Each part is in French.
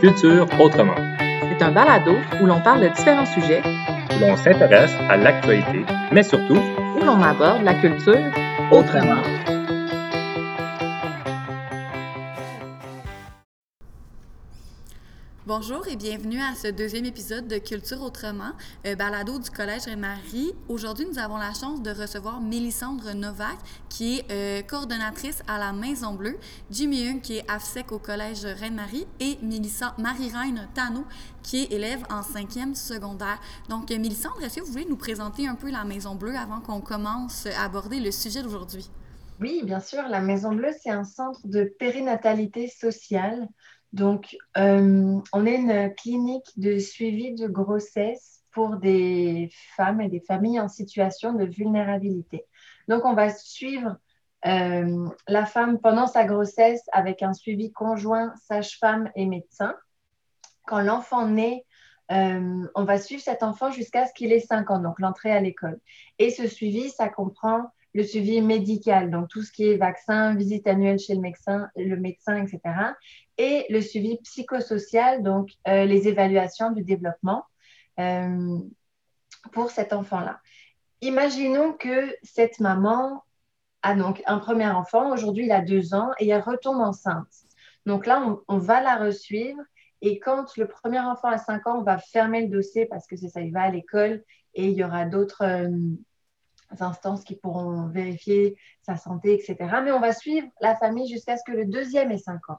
Culture autrement. C'est un balado où l'on parle de différents sujets, où l'on s'intéresse à l'actualité, mais surtout où l'on aborde la culture autrement. Bonjour et bienvenue à ce deuxième épisode de Culture Autrement, euh, balado du Collège Reine-Marie. Aujourd'hui, nous avons la chance de recevoir Mélissandre Novak, qui est euh, coordonnatrice à la Maison Bleue, Jimmy Hung, qui est AFSEC au Collège Reine-Marie, et Marie-Reine Tano, qui est élève en cinquième secondaire. Donc, euh, Mélissandre, est-ce que vous voulez nous présenter un peu la Maison Bleue avant qu'on commence à aborder le sujet d'aujourd'hui? Oui, bien sûr. La Maison Bleue, c'est un centre de périnatalité sociale donc, euh, on est une clinique de suivi de grossesse pour des femmes et des familles en situation de vulnérabilité. Donc, on va suivre euh, la femme pendant sa grossesse avec un suivi conjoint sage-femme et médecin. Quand l'enfant naît, euh, on va suivre cet enfant jusqu'à ce qu'il ait 5 ans, donc l'entrée à l'école. Et ce suivi, ça comprend le suivi médical, donc tout ce qui est vaccin, visite annuelle chez le médecin, le médecin etc et le suivi psychosocial, donc euh, les évaluations du développement euh, pour cet enfant-là. Imaginons que cette maman a donc un premier enfant, aujourd'hui il a deux ans et elle retombe enceinte. Donc là, on, va la resuivre et quand le premier enfant a cinq ans, on va fermer le dossier parce que c'est ça, il va à l'école et il y aura d'autres euh, instances qui pourront vérifier sa santé, etc. Mais on va suivre la famille jusqu'à ce que le deuxième ait cinq ans.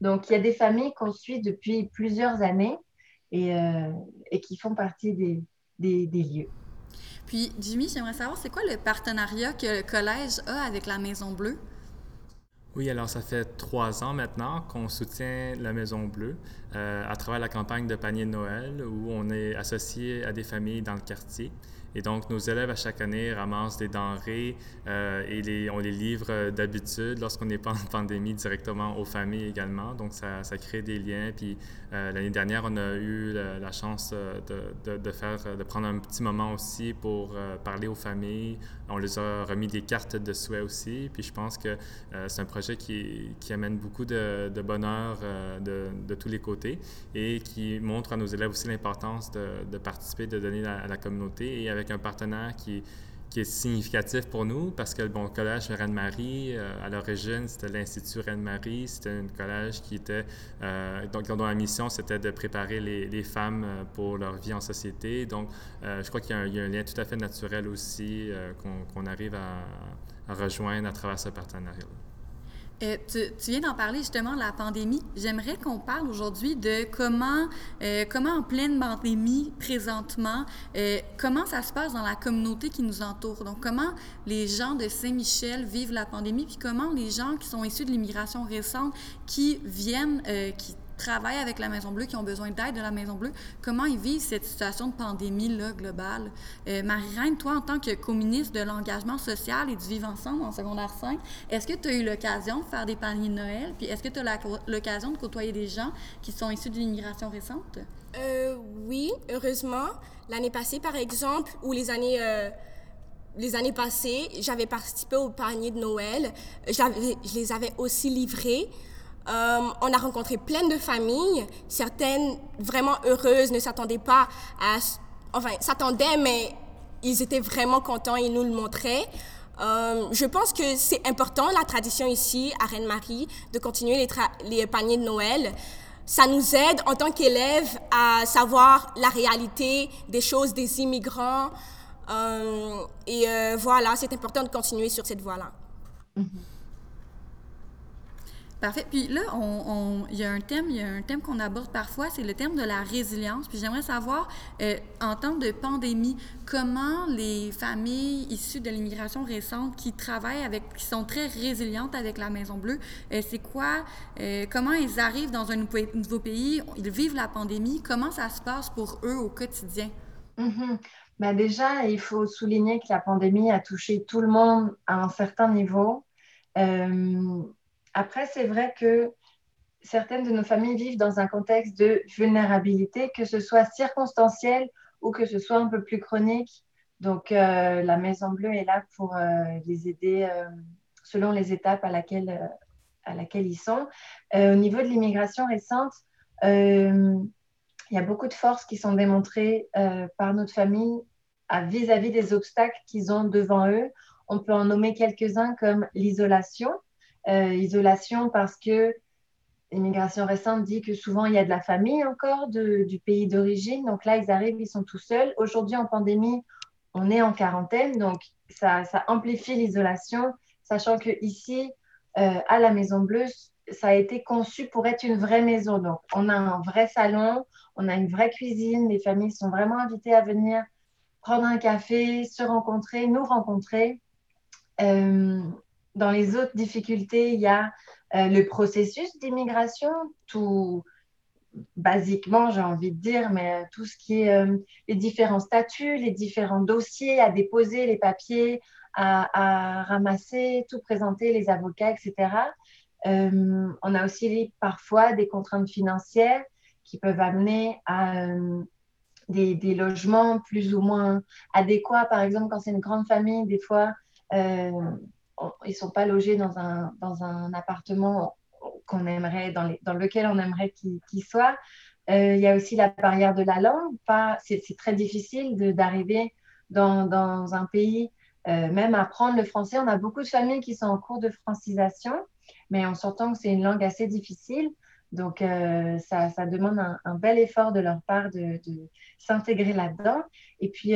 Donc, il y a des familles qu'on suit depuis plusieurs années et, euh, qui font partie des, lieux. Puis, Jimmy, j'aimerais savoir, c'est quoi le partenariat que le collège a avec la Maison Bleue? Oui, alors ça fait trois ans maintenant qu'on soutient la Maison Bleue euh, à travers la campagne de panier de Noël où on est associé à des familles dans le quartier. Et donc, nos élèves, à chaque année, ramassent des denrées euh, et les, on les livre euh, d'habitude lorsqu'on n'est pas en pandémie directement aux familles également. Donc, ça, ça crée des liens. Puis, euh, l'année dernière, on a eu la, chance de, de, faire, de prendre un petit moment aussi pour parler aux familles. On les a remis des cartes de souhait aussi. Puis, je pense que c'est un projet qui, qui, amène beaucoup de, bonheur de, tous les côtés et qui montre à nos élèves aussi l'importance de, participer, de donner à, la communauté. Un partenaire qui, est significatif pour nous parce que le collège Reine-Marie, euh, à l'origine, c'était l'Institut Reine-Marie. C'était un collège qui était, euh, donc, dont la mission, c'était de préparer les, femmes euh, pour leur vie en société. Donc, je crois qu'il y, y, a un lien tout à fait naturel aussi qu'on arrive à, à, rejoindre à travers ce partenariat. -là. Euh, tu, viens d'en parler justement de la pandémie. J'aimerais qu'on parle aujourd'hui de comment, euh, comment en pleine pandémie présentement, euh, comment ça se passe dans la communauté qui nous entoure. Donc, comment les gens de Saint-Michel vivent la pandémie, puis comment les gens qui sont issus de l'immigration récente, qui viennent, qui travaillent avec la Maison Bleue, qui ont besoin d'aide de la Maison Bleue, comment ils vivent cette situation de pandémie-là globale? Euh, Marie-Reine, toi, en tant que communiste de l'engagement social et du vivre ensemble en secondaire 5, est-ce que tu as eu l'occasion de faire des paniers de Noël? Puis est-ce que tu as l'occasion de côtoyer des gens qui sont issus de l'immigration récente? Euh, oui, heureusement. L'année passée, par exemple, ou les années... Euh, les années passées, j'avais participé au panier de Noël. Je les avais aussi livrés. Euh, on a rencontré plein de familles, certaines vraiment heureuses, ne s'attendaient pas à... Enfin, s'attendaient, mais ils étaient vraiment contents, ils nous le montraient. Euh, je pense que c'est important, la tradition ici, à Reine-Marie, de continuer les, paniers de Noël. Ça nous aide en tant qu'élèves à savoir la réalité des choses des immigrants. Euh, et voilà, c'est important de continuer sur cette voie-là. Mm-hmm. Parfait. Puis là, il y a un thème, y a un thème qu'on aborde parfois, c'est le thème de la résilience. Puis j'aimerais savoir, euh, en temps de pandémie, comment les familles issues de l'immigration récente qui travaillent avec, qui sont très résilientes avec la Maison Bleue, euh, c'est quoi, euh, comment ils arrivent dans un nouveau pays, ils vivent la pandémie, comment ça se passe pour eux au quotidien? Mm-hmm. Ben déjà, il faut souligner que la pandémie a touché tout le monde à un certain niveau. Après, c'est vrai que certaines de nos familles vivent dans un contexte de vulnérabilité, que ce soit circonstanciel ou que ce soit un peu plus chronique. Donc, euh, la Maison Bleue est là pour euh, les aider euh, selon les étapes à laquelle, à laquelle ils sont. au niveau de l'immigration récente, il y a beaucoup de forces qui sont démontrées par notre famille vis-à-vis des obstacles qu'ils ont devant eux. On peut en nommer quelques-uns comme l'isolation. Isolation parce que l'immigration récente dit que souvent il y a de la famille encore du pays d'origine. Donc là, ils arrivent, ils sont tout seuls. Aujourd'hui, en pandémie, on est en quarantaine, donc ça, amplifie l'isolation, sachant que ici, euh, à la Maison Bleue, ça a été conçu pour être une vraie maison. Donc, on a un vrai salon, on a une vraie cuisine, les familles sont vraiment invitées à venir prendre un café, se rencontrer, nous rencontrer. Euh, dans les autres difficultés, il y a euh, le processus d'immigration, tout basiquement, j'ai envie de dire, mais tout ce qui est euh, les différents statuts, les différents dossiers à déposer, les papiers à, ramasser, tout présenter, les avocats, etc. Euh, on a aussi parfois des contraintes financières qui peuvent amener à des, logements plus ou moins adéquats. Par exemple, quand c'est une grande famille, des fois, ils ne sont pas logés dans un, dans un appartement qu'on aimerait, dans, lequel on aimerait qu'ils soient. Euh, il y a aussi la barrière de la langue. C'est très difficile d'arriver dans, un pays, euh, même apprendre le français. On a beaucoup de familles qui sont en cours de francisation, mais on s'entend que c'est une langue assez difficile. Donc, euh, ça, demande un, bel effort de leur part de, de s'intégrer là-dedans. Et puis,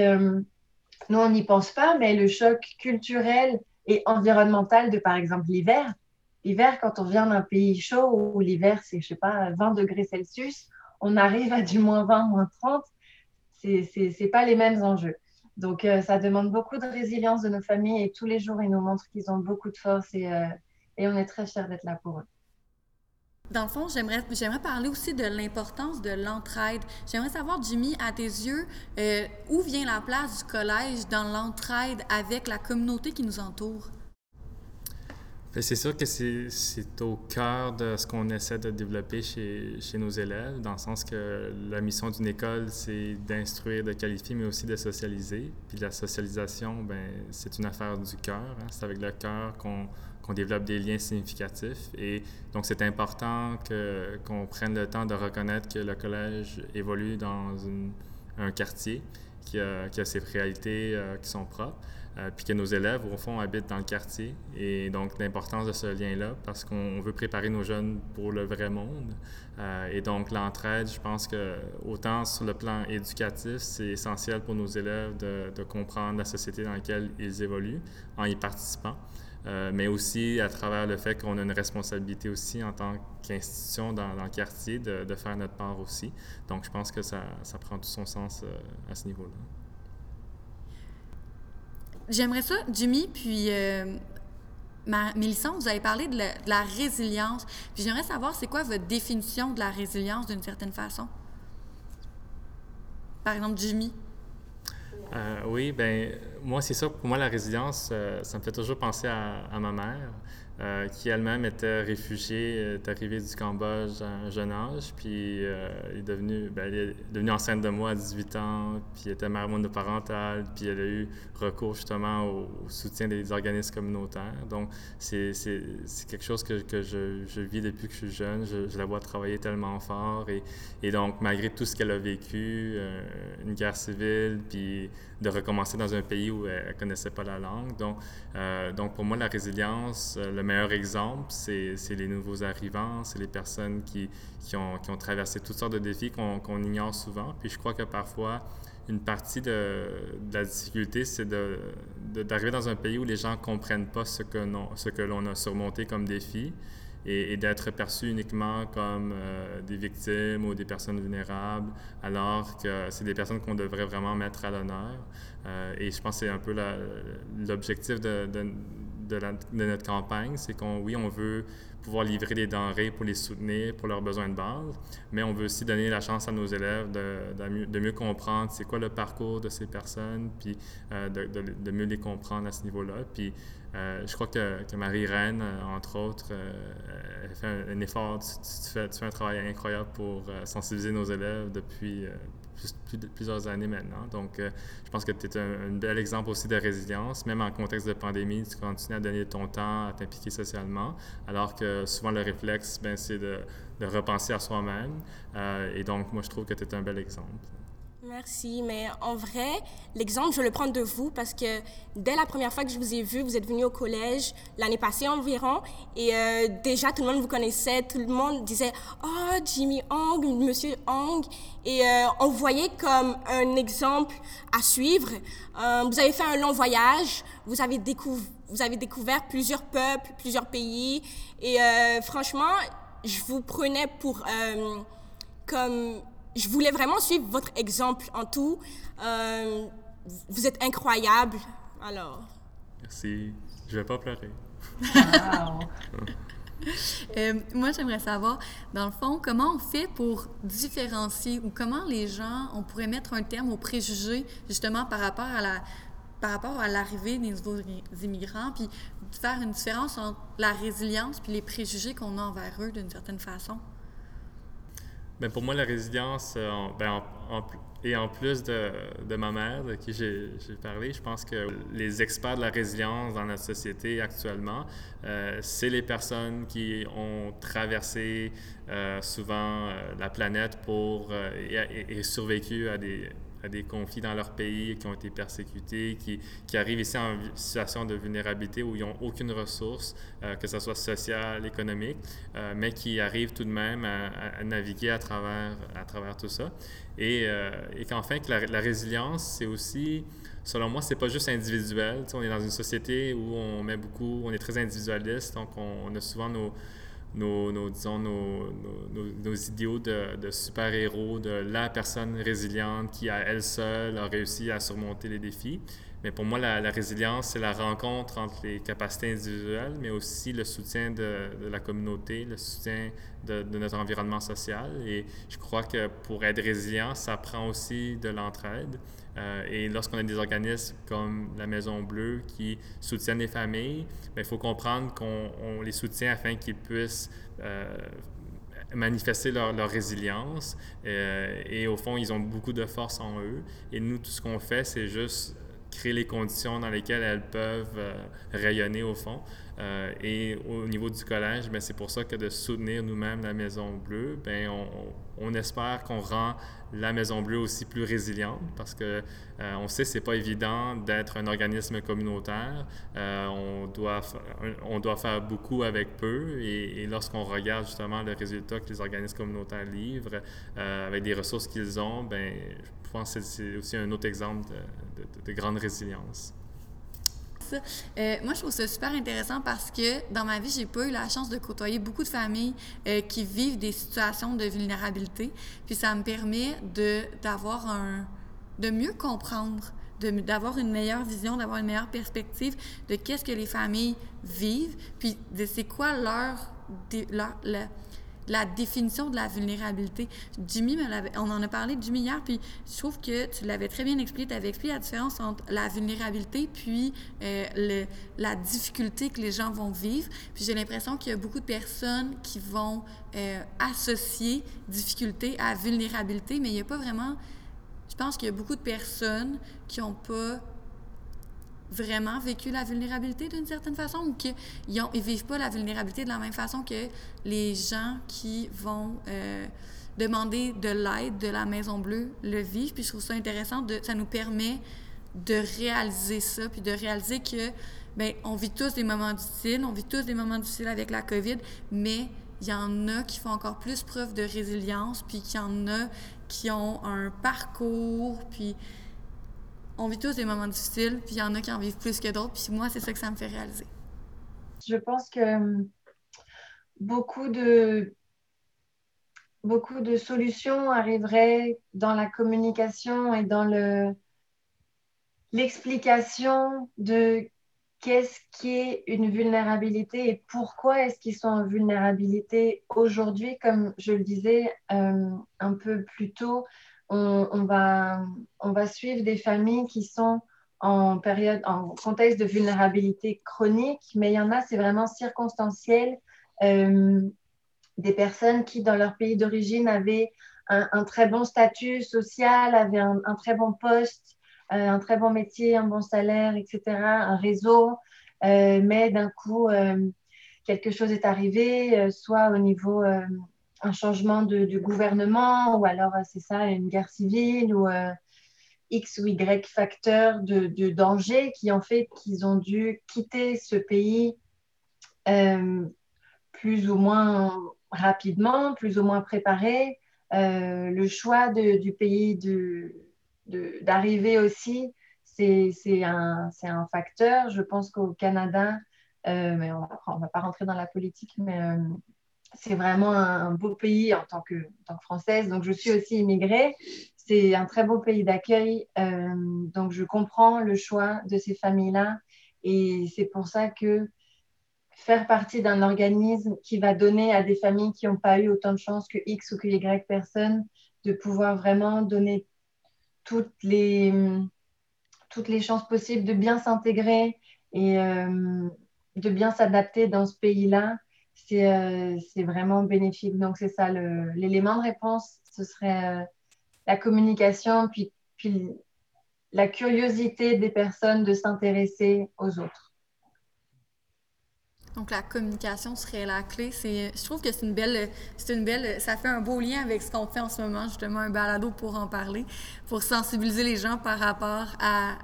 nous, on n'y pense pas, mais le choc culturel et environnementale de, par exemple, l'hiver. L'hiver, quand on vient d'un pays chaud où l'hiver, c'est, je sais pas, 20 degrés Celsius, on arrive à du moins 20, moins 30, c'est n'est pas les mêmes enjeux. Donc, euh, ça demande beaucoup de résilience de nos familles et tous les jours, ils nous montrent qu'ils ont beaucoup de force et, euh, et on est très fiers d'être là pour eux. Dans le fond, j'aimerais, j'aimerais parler aussi de l'importance de l'entraide. J'aimerais savoir, Jimmy, à tes yeux, euh, où vient la place du collège dans l'entraide avec la communauté qui nous entoure? Ben, c'est sûr que c'est, au cœur de ce qu'on essaie de développer chez, chez, nos élèves, dans le sens que la mission d'une école, c'est d'instruire, de qualifier, mais aussi de socialiser. Puis la socialisation, ben, c'est une affaire du cœur. Hein. C'est avec le cœur qu'on qu'on développe des liens significatifs. Et donc, c'est important que, qu'on prenne le temps de reconnaître que le collège évolue dans un quartier qui a, qui a, ses réalités euh, qui sont propres, euh, puis que nos élèves, au fond, habitent dans le quartier. Et donc, l'importance de ce lien-là, parce qu'on veut préparer nos jeunes pour le vrai monde. Euh, et donc, l'entraide, je pense que autant sur le plan éducatif, c'est essentiel pour nos élèves de, de comprendre la société dans laquelle ils évoluent en y participant. Euh, mais aussi à travers le fait qu'on a une responsabilité aussi en tant qu'institution dans, le quartier de, de, faire notre part aussi. Donc, je pense que ça, ça prend tout son sens euh, à ce niveau-là. J'aimerais ça, Jimmy, puis euh, Mélissa, vous avez parlé de la, de la résilience. J'aimerais savoir, c'est quoi votre définition de la résilience d'une certaine façon? Par exemple, Jimmy. Euh, oui, ben moi, c'est ça. Pour moi, la résilience, euh, ça me fait toujours penser à, à ma mère. Euh, qui elle-même était réfugiée, est arrivée du Cambodge à un jeune âge, puis euh, est devenue, elle est devenue enceinte de moi à 18 ans, puis était mère monoparentale, puis elle a eu recours justement au, soutien des organismes communautaires. Donc, c'est quelque chose que, que je, je, vis depuis que je suis jeune. Je, la vois travailler tellement fort, et, et donc, malgré tout ce qu'elle a vécu, euh, une guerre civile, puis de recommencer dans un pays où elle ne connaissait pas la langue. Donc, donc, pour moi, la résilience, le meilleur exemple, c'est les nouveaux arrivants, c'est les personnes qui, qui, ont, qui, ont, traversé toutes sortes de défis qu'on ignore souvent. Puis je crois que parfois, une partie de, la difficulté, c'est d'arriver dans un pays où les gens ne comprennent pas ce que l'on a surmonté comme défi et, d'être perçu uniquement comme euh, des victimes ou des personnes vulnérables, alors que c'est des personnes qu'on devrait vraiment mettre à l'honneur. Euh, et je pense que c'est un peu l'objectif de, de, notre campagne, c'est qu'on, oui, on veut pouvoir livrer des denrées pour les soutenir, pour leurs besoins de base, mais on veut aussi donner la chance à nos élèves de, de, mieux, comprendre c'est quoi le parcours de ces personnes, puis euh, de, mieux les comprendre à ce niveau-là. Puis euh, je crois que, que Marie-Reine, euh, entre autres, euh, fait un, effort, tu, fais, un travail incroyable pour sensibiliser nos élèves depuis plusieurs années maintenant. Donc, je pense que tu es un, bel exemple aussi de résilience, même en contexte de pandémie, tu continues à donner ton temps, à t'impliquer socialement, alors que souvent le réflexe, ben, c'est de, de, repenser à soi-même. Et donc, moi, je trouve que tu es un bel exemple. Merci, mais en vrai, l'exemple, je le prends de vous parce que dès la première fois que je vous ai vu, vous êtes venu au collège l'année passée environ et euh, déjà tout le monde vous connaissait, tout le monde disait Oh, Jimmy Hong, Monsieur Hong, et euh, on voyait comme un exemple à suivre. Euh, vous avez fait un long voyage, vous avez, vous avez découvert plusieurs peuples, plusieurs pays et franchement, je vous prenais pour comme je voulais vraiment suivre votre exemple en tout. Euh, vous êtes incroyable. Alors. Merci. Je vais pas pleurer. Euh, moi, j'aimerais savoir, dans le fond, comment on fait pour différencier ou comment les gens, on pourrait mettre un terme aux préjugés, justement, par rapport à la par rapport à l'arrivée des nouveaux immigrants, puis faire une différence entre la résilience puis les préjugés qu'on a envers eux d'une certaine façon? Bien, pour moi, la résilience, euh, ben, et en plus de, de ma mère, de qui j'ai parlé, je pense que les experts de la résilience dans notre société actuellement, euh, c'est les personnes qui ont traversé euh, souvent la planète pour et survécu à des à des conflits dans leur pays, qui ont été persécutés, qui, qui arrivent ici en situation de vulnérabilité où ils n'ont aucune ressource, euh, que ce soit sociale, économique, euh, mais qui arrivent tout de même à, naviguer à travers, à travers tout ça. Et, euh, et qu'enfin, que la, résilience, c'est aussi, selon moi, c'est pas juste individuel. on est dans une société où on met beaucoup, on est très individualiste, donc on a souvent nos nos, disons, nos, nos, idéaux de, de super-héros, de la personne résiliente qui, à elle seule, a réussi à surmonter les défis. Mais pour moi, la, résilience, c'est la rencontre entre les capacités individuelles, mais aussi le soutien de, la communauté, le soutien de, notre environnement social. Et je crois que pour être résilient, ça prend aussi de l'entraide. Euh, et lorsqu'on a des organismes comme la Maison Bleue qui soutiennent les familles, ben, il faut comprendre qu'on les soutient afin qu'ils puissent euh, manifester leur, résilience. Euh, et au fond, ils ont beaucoup de force en eux. Et nous, tout ce qu'on fait, c'est juste créer les conditions dans lesquelles elles peuvent rayonner au fond. Et au niveau du collège, ben, c'est pour ça que de soutenir nous-mêmes la Maison Bleue, ben, on, espère qu'on rend la Maison Bleue aussi plus résiliente parce que euh, on sait que c'est pas évident d'être un organisme communautaire. Euh, on, doit on doit faire beaucoup avec peu et, lorsqu'on regarde justement le résultat que les organismes communautaires livrent euh, avec des ressources qu'ils ont, ben je pense que c'est aussi un autre exemple de grande résilience. Euh, moi, je trouve ça super intéressant parce que dans ma vie, j'ai pas eu la chance de côtoyer beaucoup de familles euh, qui vivent des situations de vulnérabilité. Puis ça me permet de d'avoir un de mieux comprendre d'avoir une meilleure vision, d'avoir une meilleure perspective de qu'est-ce que les familles vivent, puis c'est quoi leur la définition de la vulnérabilité. Jimmy, on en a parlé Jimmy hier, puis je trouve que tu l'avais très bien expliqué. Tu avais expliqué la différence entre la vulnérabilité puis euh, le, la difficulté que les gens vont vivre. Puis j'ai l'impression qu'il y a beaucoup de personnes qui vont euh, associer difficulté à vulnérabilité, mais il n'y a pas vraiment... Je pense qu'il y a beaucoup de personnes qui n'ont pas vraiment vécu la vulnérabilité d'une certaine façon ou qu'ils ne vivent pas la vulnérabilité de la même façon que les gens qui vont euh, demander de l'aide de la Maison Bleue le vivent? Puis je trouve ça intéressant, de, ça nous permet de réaliser ça, puis de réaliser que, ben on vit tous des moments difficiles, on vit tous des moments difficiles avec la COVID, mais il y en a qui font encore plus preuve de résilience, puis qu'il y en a qui ont un parcours, puis on vit tous des moments difficiles, puis il y en a qui en vivent plus que d'autres, puis moi, c'est ça que ça me fait réaliser. Je pense que hum, beaucoup de, beaucoup de solutions arriveraient dans la communication et dans le, l'explication de qu'est-ce qui est une vulnérabilité et pourquoi est-ce qu'ils sont en vulnérabilité aujourd'hui, comme je le disais hum, un peu plus tôt on, va, on va suivre des familles qui sont en période, en contexte de vulnérabilité chronique, mais il y en a, c'est vraiment circonstanciel. Euh, des personnes qui, dans leur pays d'origine, avaient un, très bon statut social, avaient un, très bon poste, euh, un très bon métier, un bon salaire, etc., un réseau, euh, mais d'un coup, quelque chose est arrivé, soit au niveau un changement de, gouvernement, ou alors c'est ça, une guerre civile, ou X ou Y facteurs de, danger qui ont fait qu'ils ont dû quitter ce pays plus ou moins rapidement, plus ou moins préparé. Euh, le choix du pays d'arriver aussi, c'est un, un, facteur. Je pense qu'au Canada, euh, mais on ne va pas rentrer dans la politique, mais euh, c'est vraiment un, beau pays en tant, que, tant que Française. Donc, je suis aussi immigrée. C'est un très beau pays d'accueil. donc, je comprends le choix de ces familles-là. Et c'est pour ça que faire partie d'un organisme qui va donner à des familles qui n'ont pas eu autant de chance que X ou que Y personnes de pouvoir vraiment donner toutes les, toutes les chances possibles de bien s'intégrer et euh, de bien s'adapter dans ce pays-là, euh, c'est vraiment bénéfique. Donc, c'est ça, l'élément de réponse, ce serait euh, la communication, puis, puis la curiosité des personnes de s'intéresser aux autres. Donc la communication serait la clé. Je trouve que c'est une belle, une belle, ça fait un beau lien avec ce qu'on fait en ce moment, justement un balado pour en parler, pour sensibiliser les gens par rapport à,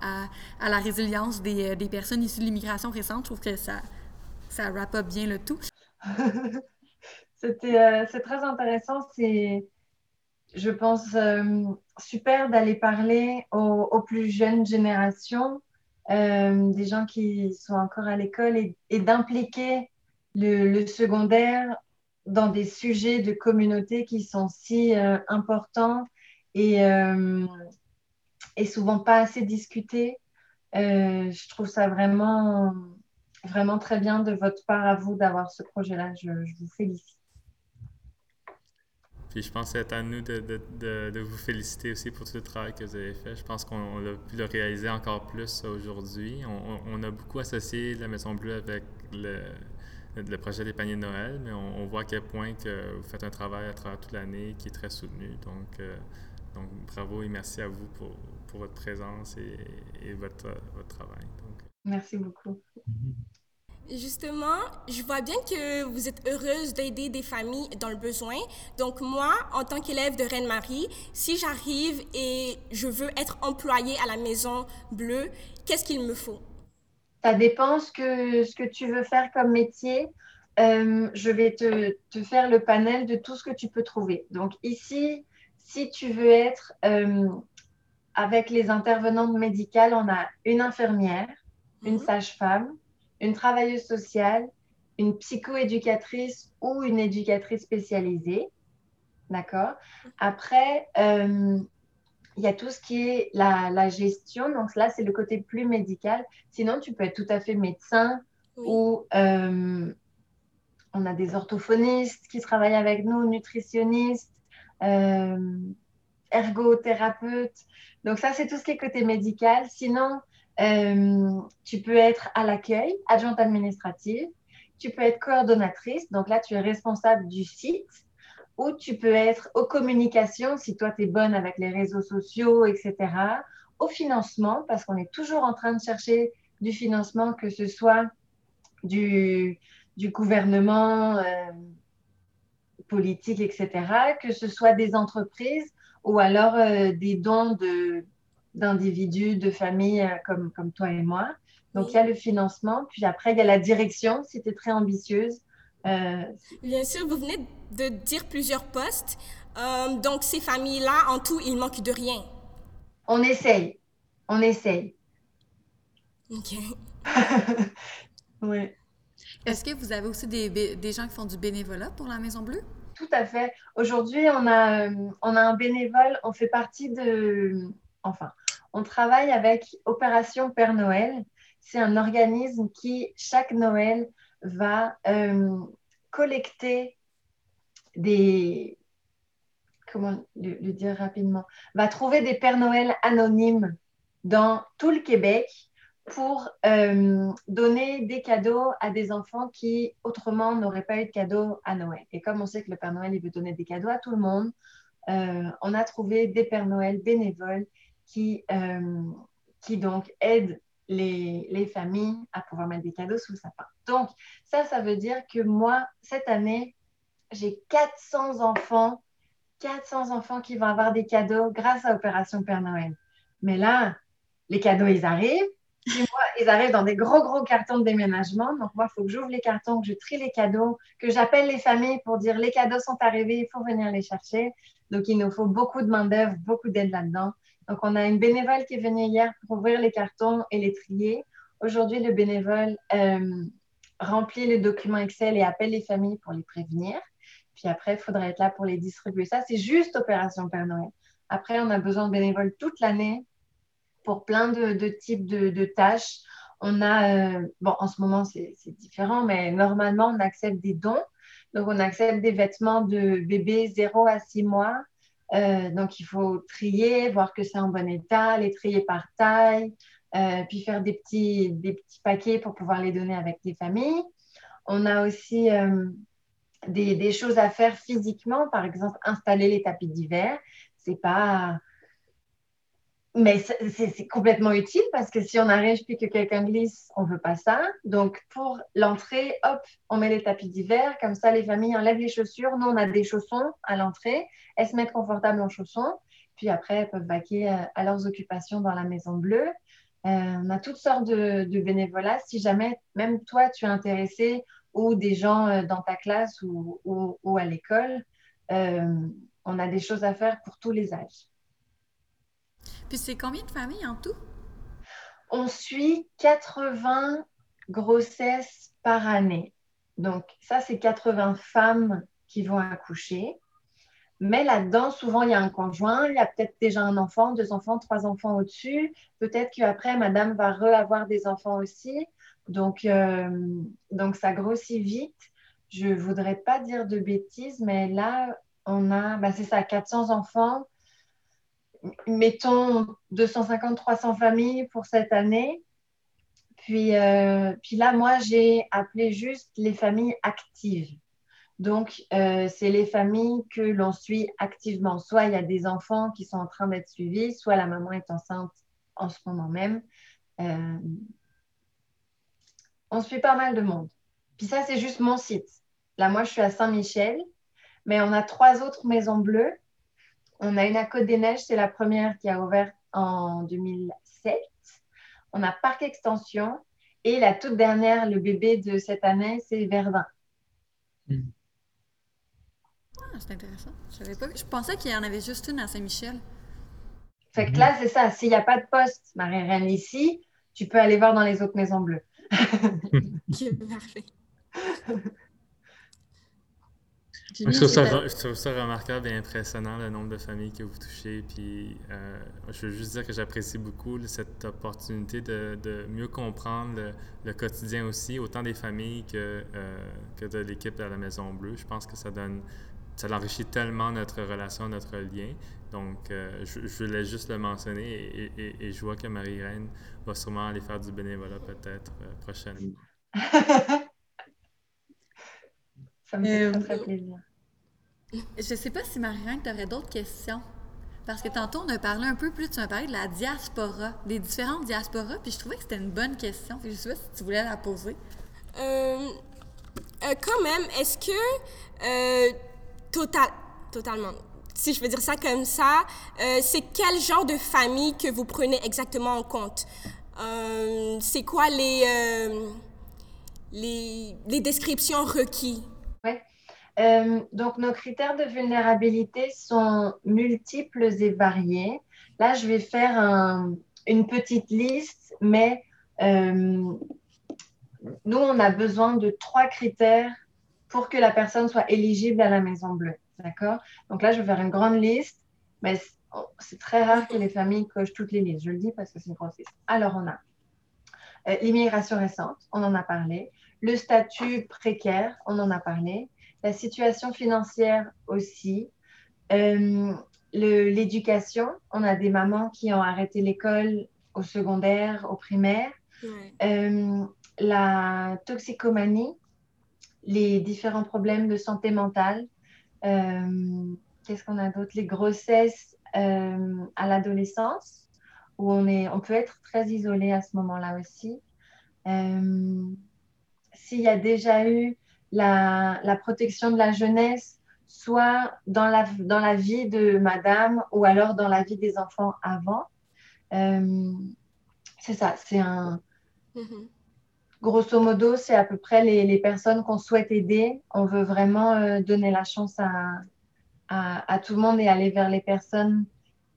à, la résilience des, des, personnes issues de l'immigration récente. Je trouve que ça, ça wrap up bien le tout. C'était, euh, c'est très intéressant. C'est, je pense, euh, super d'aller parler aux, plus jeunes générations euh, des gens qui sont encore à l'école et, d'impliquer le, secondaire dans des sujets de communauté qui sont si importants et, et, souvent pas assez discutés. je trouve ça vraiment, vraiment très bien de votre part à vous d'avoir ce projet-là. je vous félicite. Puis je pense que c'est à nous de, de, de, vous féliciter aussi pour tout le travail que vous avez fait. Je pense qu'on a pu le réaliser encore plus aujourd'hui. On, on, a beaucoup associé la Maison Bleue avec le, le projet des paniers de Noël, mais on, voit à quel point que vous faites un travail à travers toute l'année qui est très soutenu. Donc, euh, donc bravo et merci à vous pour, pour votre présence et, et votre, votre travail. Donc. Merci beaucoup. Mm-hmm. Justement, je vois bien que vous êtes heureuse d'aider des familles dans le besoin. Donc moi, en tant qu'élève de Reine-Marie, si j'arrive et je veux être employée à la Maison Bleue, qu'est-ce qu'il me faut? Ça dépend ce que, ce que tu veux faire comme métier. Euh, je vais te, te, faire le panel de tout ce que tu peux trouver. Donc ici, si tu veux être euh, avec les intervenantes médicales, on a une infirmière, une mhm. sage-femme, une travailleuse sociale, une psychoéducatrice ou une éducatrice spécialisée. D'accord? Après, euh, il y a tout ce qui est la, gestion. Donc là, c'est le côté plus médical. Sinon, tu peux être tout à fait médecin ou euh, on a des orthophonistes qui travaillent avec nous, nutritionnistes, euh, ergothérapeutes. Donc ça, c'est tout ce qui est côté médical. Sinon, euh, tu peux être à l'accueil, adjointe administrative. Tu peux être coordonnatrice. Donc là, tu es responsable du site. Ou tu peux être aux communications, si toi, tu es bonne avec les réseaux sociaux, etc. Au financement, parce qu'on est toujours en train de chercher du financement, que ce soit du, gouvernement, euh, politique, etc., que ce soit des entreprises ou alors euh, des dons de, d'individus, de familles euh, comme, comme toi et moi. Donc, il y a le financement, puis après, il y a la direction, si tu es très ambitieuse. Euh, Bien sûr, vous venez de dire plusieurs postes. Euh, donc, ces familles-là, en tout, il manque de rien. On essaye. On essaye. OK. oui. Est-ce que vous avez aussi des, des, gens qui font du bénévolat pour la Maison Bleue? Tout à fait. Aujourd'hui, on a, on a un bénévole. On fait partie de. Enfin, on travaille avec Opération Père Noël. C'est un organisme qui, chaque Noël, va euh, collecter des... Comment le, dire rapidement Va trouver des Pères Noël anonymes dans tout le Québec pour euh, donner des cadeaux à des enfants qui autrement n'auraient pas eu de cadeaux à Noël. Et comme on sait que le Père Noël, il veut donner des cadeaux à tout le monde, euh, on a trouvé des Pères Noël bénévoles qui, euh, qui donc aident les, les, familles à pouvoir mettre des cadeaux sous le sapin. Donc, ça, ça veut dire que moi, cette année, j'ai 400 enfants, 400 enfants qui vont avoir des cadeaux grâce à Opération Père Noël. Mais là, les cadeaux, ils arrivent ils arrivent dans des gros, gros cartons de déménagement. Donc, moi, il faut que j'ouvre les cartons, que je trie les cadeaux, que j'appelle les familles pour dire les cadeaux sont arrivés, il faut venir les chercher. Donc, il nous faut beaucoup de main-d'œuvre, beaucoup d'aide là-dedans. Donc, on a une bénévole qui est venue hier pour ouvrir les cartons et les trier. Aujourd'hui, le bénévole euh, remplit le document Excel et appelle les familles pour les prévenir. Puis après, il faudra être là pour les distribuer. Ça, c'est juste Opération Père Noël. Après, on a besoin de bénévoles toute l'année pour plein de, types de, tâches. On a, euh, bon, en ce moment, c'est différent, mais normalement, on accepte des dons. Donc, on accepte des vêtements de bébé 0 à 6 mois. Euh, donc, il faut trier, voir que c'est en bon état, les trier par taille, euh, puis faire des petits, des petits paquets pour pouvoir les donner avec les familles. On a aussi des, des, choses à faire physiquement, par exemple, installer les tapis d'hiver. C'est pas mais c'est complètement utile parce que si on arrive puis que quelqu'un glisse, on ne veut pas ça. Donc, pour l'entrée, hop, on met les tapis d'hiver. Comme ça, les familles enlèvent les chaussures. Nous, on a des chaussons à l'entrée. Elles se mettent confortables en chaussons. Puis après, elles peuvent vaquer euh, à leurs occupations dans la Maison Bleue. Euh, on a toutes sortes de, de, bénévolat. Si jamais, même toi, tu es intéressé ou des gens euh, dans ta classe ou, ou à l'école, on a des choses à faire pour tous les âges. Puis c'est combien de familles en tout? On suit 80 grossesses par année. Donc ça, c'est 80 femmes qui vont accoucher. Mais là-dedans, souvent, il y a un conjoint, il y a peut-être déjà un enfant, deux enfants, trois enfants au-dessus. Peut-être qu'après, madame va re-avoir des enfants aussi. Donc, euh, donc, ça grossit vite. Je ne voudrais pas dire de bêtises, mais là, on a, bah, c'est ça, 400 enfants mettons 250-300 familles pour cette année. Puis, euh, puis là, moi, j'ai appelé juste les familles actives. Donc, euh, c'est les familles que l'on suit activement. Soit il y a des enfants qui sont en train d'être suivis, soit la maman est enceinte en ce moment même. Euh, on suit pas mal de monde. Puis ça, c'est juste mon site. Là, moi, je suis à Saint-Michel, mais on a trois autres maisons bleues on a une à Côte-des-Neiges, c'est la première qui a ouvert en 2007. On a Parc Extension. Et la toute dernière, le bébé de cette année, c'est Verdun. Hmm. Ah, c'est intéressant. Je, pas... je pensais qu'il y en avait juste une à Saint-Michel. Fait que là, c'est ça. S'il n'y a pas de poste Marie-Reine ici, tu peux aller voir dans les autres maisons bleues. Parfait. Je trouve, ça, remarquable et impressionnant le nombre de familles que vous touchez. Puis, euh, je veux juste dire que j'apprécie beaucoup cette opportunité de, mieux comprendre le, quotidien aussi, autant des familles que, euh, que de l'équipe de la Maison Bleue. Je pense que ça donne, ça enrichit tellement notre relation, notre lien. Donc, euh, je, voulais juste le mentionner et, je vois que Marie-Reine va sûrement aller faire du bénévolat peut-être prochainement. Ça me fait très, très plaisir. Je sais pas si Marie-Reine, tu aurais d'autres questions. Parce que tantôt, on a parlé un peu plus, tu m'as parlé de la diaspora, des différentes diasporas, puis je trouvais que c'était une bonne question. Je sais pas si tu voulais la poser. Euh, euh, quand même, est-ce que, euh, total, totalement, si je veux dire ça comme ça, c'est quel genre de famille que vous prenez exactement en compte? c'est quoi les, les, les descriptions requises? Euh, donc, nos critères de vulnérabilité sont multiples et variés. Là, je vais faire une petite liste, mais euh, nous, on a besoin de trois critères pour que la personne soit éligible à la Maison Bleue. D'accord? Donc là, je vais faire une grande liste, mais c'est très rare que les familles cochent toutes les listes. Je le dis parce que c'est une grosse liste. Alors, on a euh, l'immigration récente, on en a parlé. Le statut précaire, on en a parlé la situation financière aussi, euh, l'éducation. On a des mamans qui ont arrêté l'école au secondaire, au primaire. la toxicomanie, les différents problèmes de santé mentale. Qu'est-ce qu'on a d'autre? Les grossesses à l'adolescence, où on, est, on peut être très isolé à ce moment-là aussi. S'il y a déjà eu la, la, protection de la jeunesse, soit dans la, dans la vie de madame ou alors dans la vie des enfants avant. Euh, c'est ça, c'est un. Mm-hmm. Grosso modo, c'est à peu près les, les personnes qu'on souhaite aider. On veut vraiment euh, donner la chance à, à, à, tout le monde et aller vers les personnes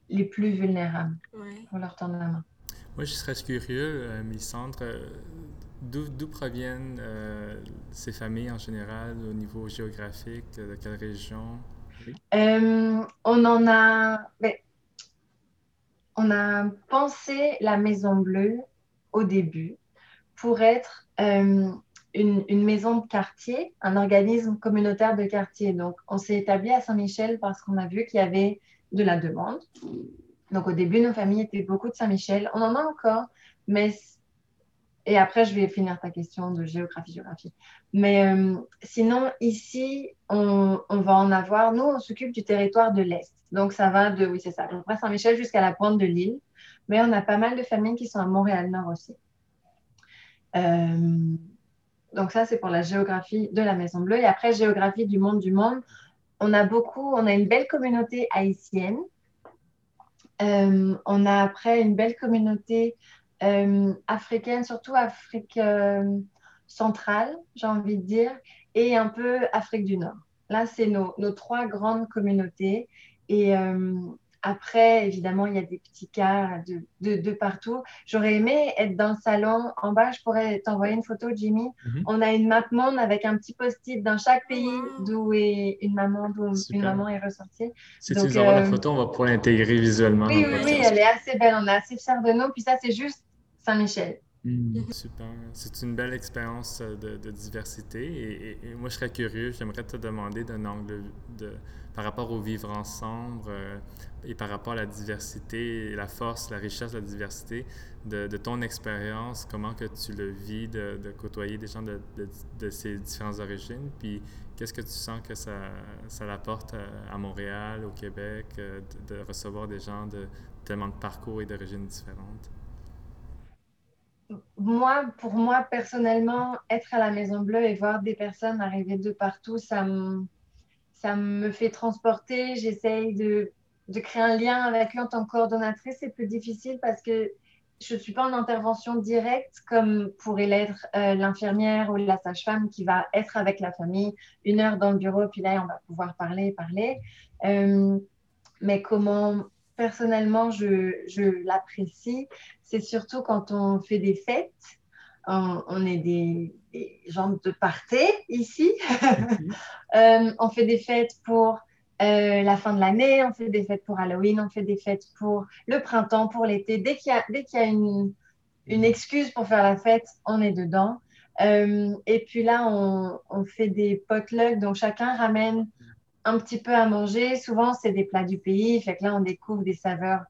les plus vulnérables pour leur tendre la main. Moi, je serais curieux, euh, Mélissandre, D'où proviennent euh, ces familles en général au niveau géographique? De quelle région? Euh, on en a. Ben, on a pensé la Maison Bleue au début pour être euh, une, une, maison de quartier, un organisme communautaire de quartier. Donc, on s'est établi à Saint-Michel parce qu'on a vu qu'il y avait de la demande. Donc, au début, nos familles étaient beaucoup de Saint-Michel. On en a encore, mais et après, je vais finir ta question de géographie, géographie. Mais euh, sinon, ici, on, on, va en avoir. Nous, on s'occupe du territoire de l'Est. Donc, ça va de, oui, c'est ça, de Saint-Michel jusqu'à la pointe de l'île. Mais on a pas mal de familles qui sont à Montréal-Nord aussi. Euh, donc, ça, c'est pour la géographie de la Maison Bleue. Et après, géographie du monde du monde. On a beaucoup, on a une belle communauté haïtienne. Euh, on a après une belle communauté euh, africaine, surtout Afrique euh, centrale, j'ai envie de dire, et un peu Afrique du Nord. Là, c'est nos, nos, trois grandes communautés. Et euh, après, évidemment, il y a des petits cas de, de, de partout. J'aurais aimé être dans le salon. En bas, je pourrais t'envoyer une photo, Jimmy. Mhm. On a une map monde avec un petit post-it dans chaque pays d'où est une maman, d'où une maman est ressortie. Si Donc, tu nous envoies la photo, on va pouvoir l'intégrer visuellement. Oui, oui, oui, elle est assez belle. On est assez fiers de nous. Puis ça, c'est juste Saint-Michel. Hmm. Super. C'est une belle expérience euh, de, diversité. Et, moi, je serais curieux, j'aimerais te demander d'un angle de, par rapport au vivre ensemble euh, et par rapport à la diversité, la force, la richesse de la diversité, de, ton expérience, comment que tu le vis de, côtoyer des gens de, ces différentes origines, puis qu'est-ce que tu sens que ça, ça apporte à, Montréal, au Québec, euh, de, recevoir des gens de tellement de parcours et d'origines différentes? Moi, pour moi, personnellement, être à la Maison Bleue et voir des personnes arriver de partout, ça me, fait transporter. J'essaye de, créer un lien avec lui en tant que coordonnatrice. C'est plus difficile parce que je ne suis pas en intervention directe comme pourrait l'être euh, l'infirmière ou la sage-femme qui va être avec la famille une heure dans le bureau, puis là, on va pouvoir parler, parler. Euh, mais comment personnellement, je, je l'apprécie, c'est surtout quand on fait des fêtes. On, est des, gens de party ici. Mhm. Euh, on fait des fêtes pour euh, la fin de l'année, on fait des fêtes pour Halloween, on fait des fêtes pour le printemps, pour l'été. Dès qu'il y y a une, une, excuse pour faire la fête, on est dedans. Euh, et puis là, on, on fait des potlucks, donc chacun ramène un petit peu à manger. Souvent, c'est des plats du pays. Fait que là, on découvre des saveurs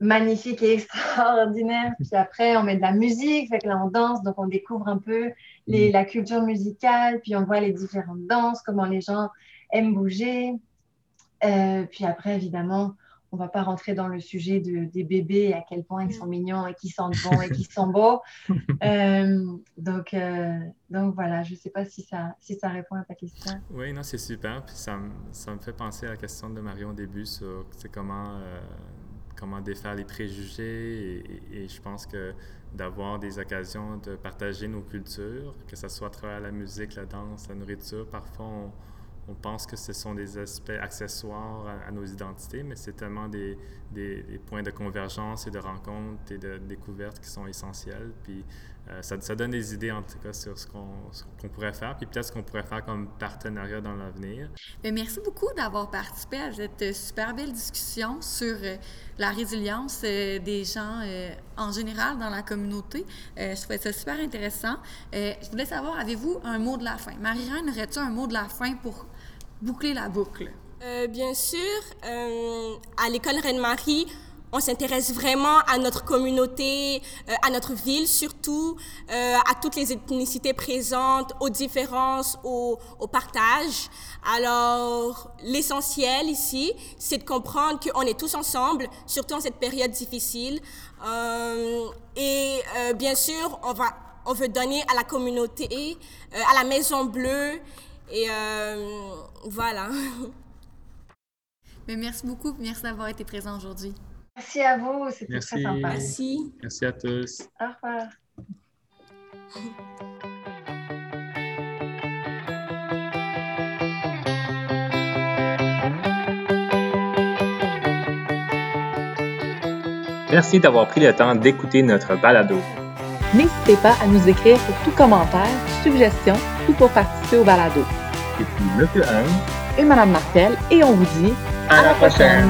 magnifiques et extraordinaires. Puis après, on met de la musique. Fait que là, on danse. Donc, on découvre un peu les, mm. la culture musicale. Puis on voit les différentes danses, comment les gens aiment bouger. Euh, puis après, évidemment, on va pas rentrer dans le sujet de, des bébés, à quel point ils sont mignons et qui sentent bon et qui sont beaux. Euh, donc, euh, donc voilà, je ne sais pas si ça, si ça répond à ta question. Oui, non, c'est super. Puis ça, ça, me fait penser à la question de Marion au début sur comment, euh, comment défaire les préjugés. Et, et je pense que d'avoir des occasions de partager nos cultures, que ce soit à travers la musique, la danse, la nourriture, parfois on on pense que ce sont des aspects accessoires à, nos identités, mais c'est tellement des, des, points de convergence et de rencontre et de découverte qui sont essentiels. Puis euh, ça, ça, donne des idées en tout cas sur ce qu'on pourrait faire, puis peut-être ce qu'on pourrait faire comme partenariat dans l'avenir. Merci beaucoup d'avoir participé à cette super belle discussion sur euh, la résilience euh, des gens en général dans la communauté. je trouvais ça super intéressant. je voulais savoir, avez-vous un mot de la fin? Marie-Reine, aurais-tu un mot de la fin pour boucler la boucle? Euh, bien sûr, euh, à l'école Reine-Marie, on s'intéresse vraiment à notre communauté, euh, à notre ville surtout, euh, à toutes les ethnicités présentes, aux différences, au, au partage. Alors, l'essentiel ici, c'est de comprendre qu'on est tous ensemble, surtout en cette période difficile. Euh, et euh, bien sûr, on, va, on veut donner à la communauté, euh, à la Maison Bleue, et voilà. Mais merci beaucoup, merci d'avoir été présent aujourd'hui. Merci à vous, c'était très sympa. Merci. Merci à tous. Au revoir. Merci d'avoir pris le temps d'écouter notre balado. N'hésitez pas à nous écrire pour tout commentaire, suggestion ou pour participer au balado. Monsieur Anne, Et Madame Martel, et on vous dit à, la prochaine.